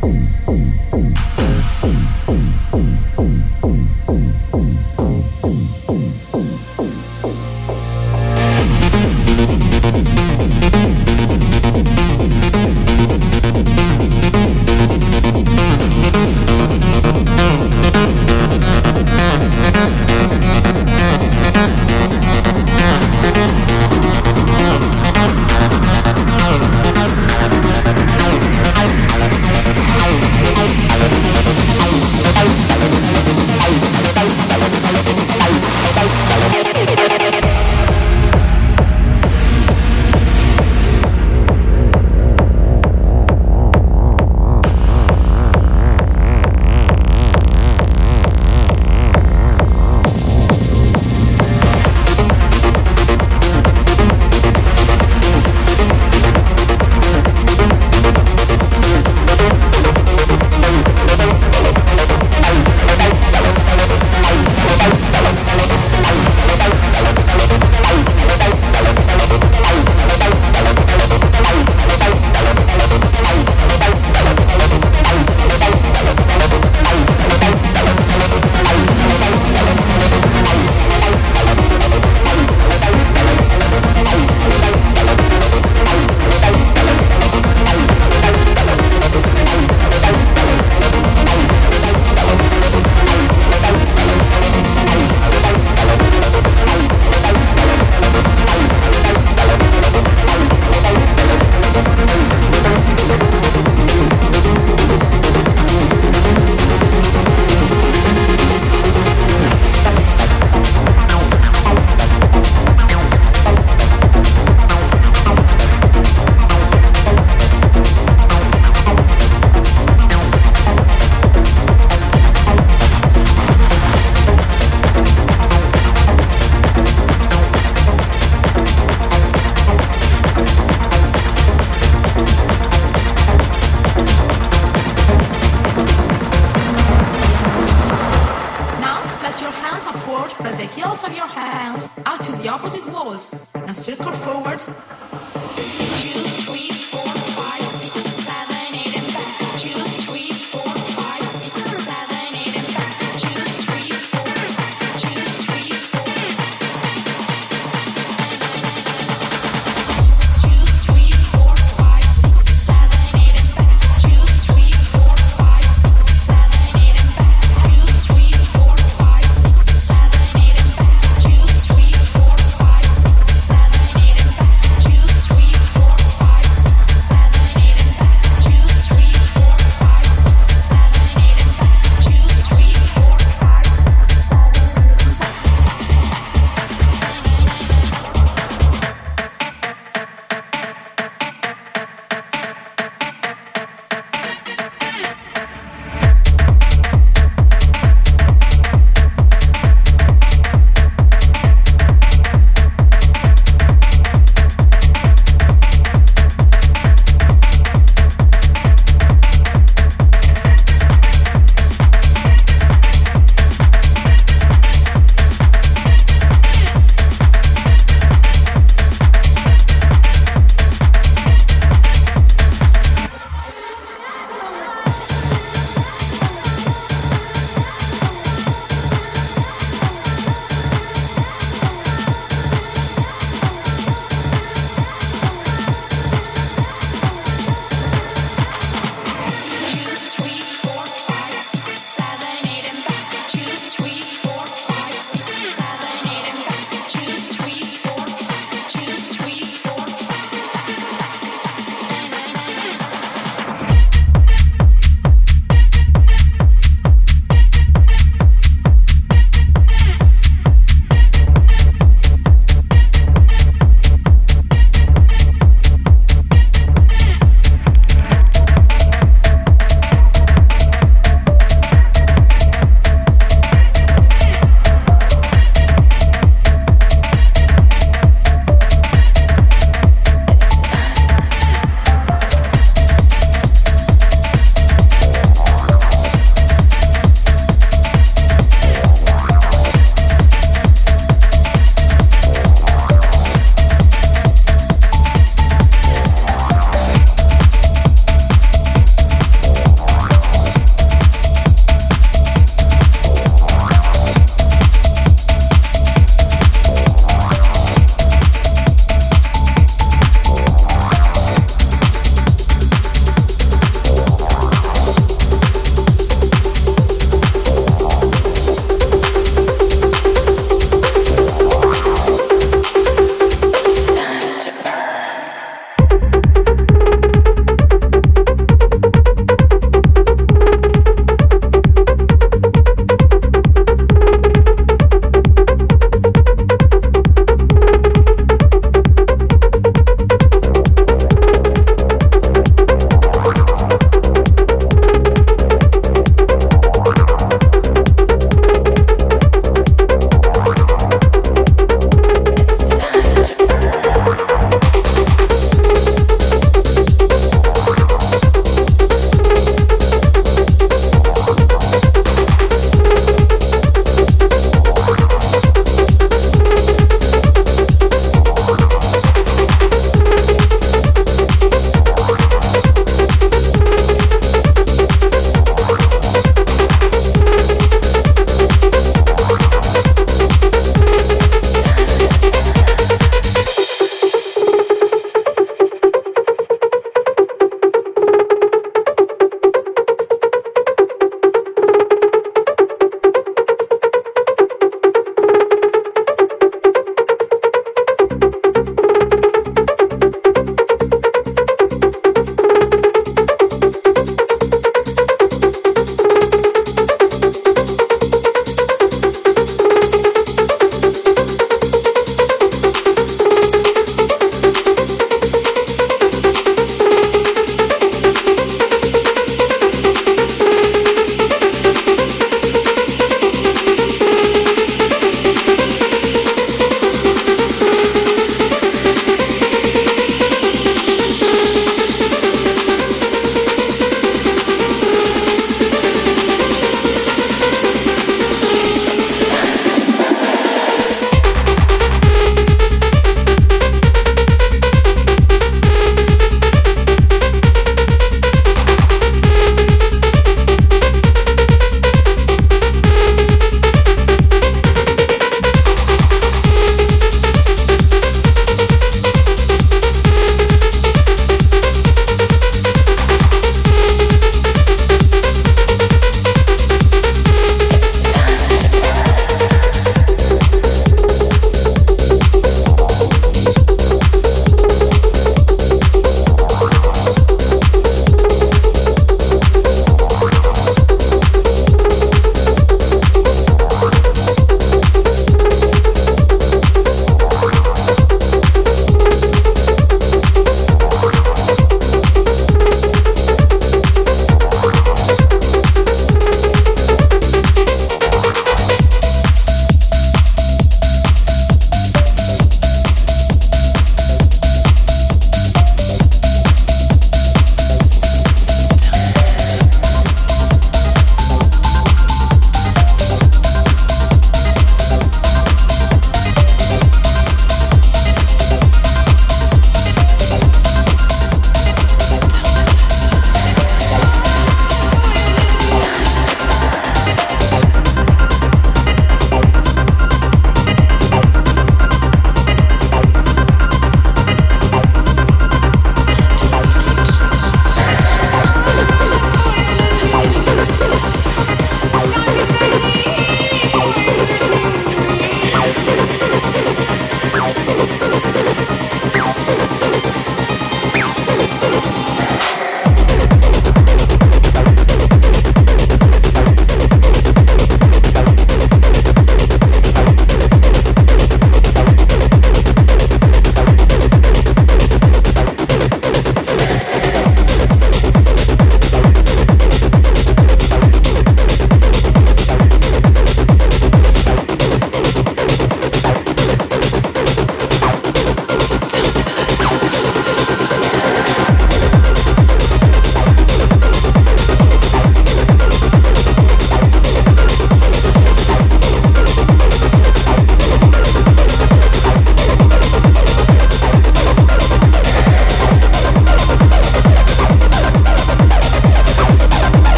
Boom.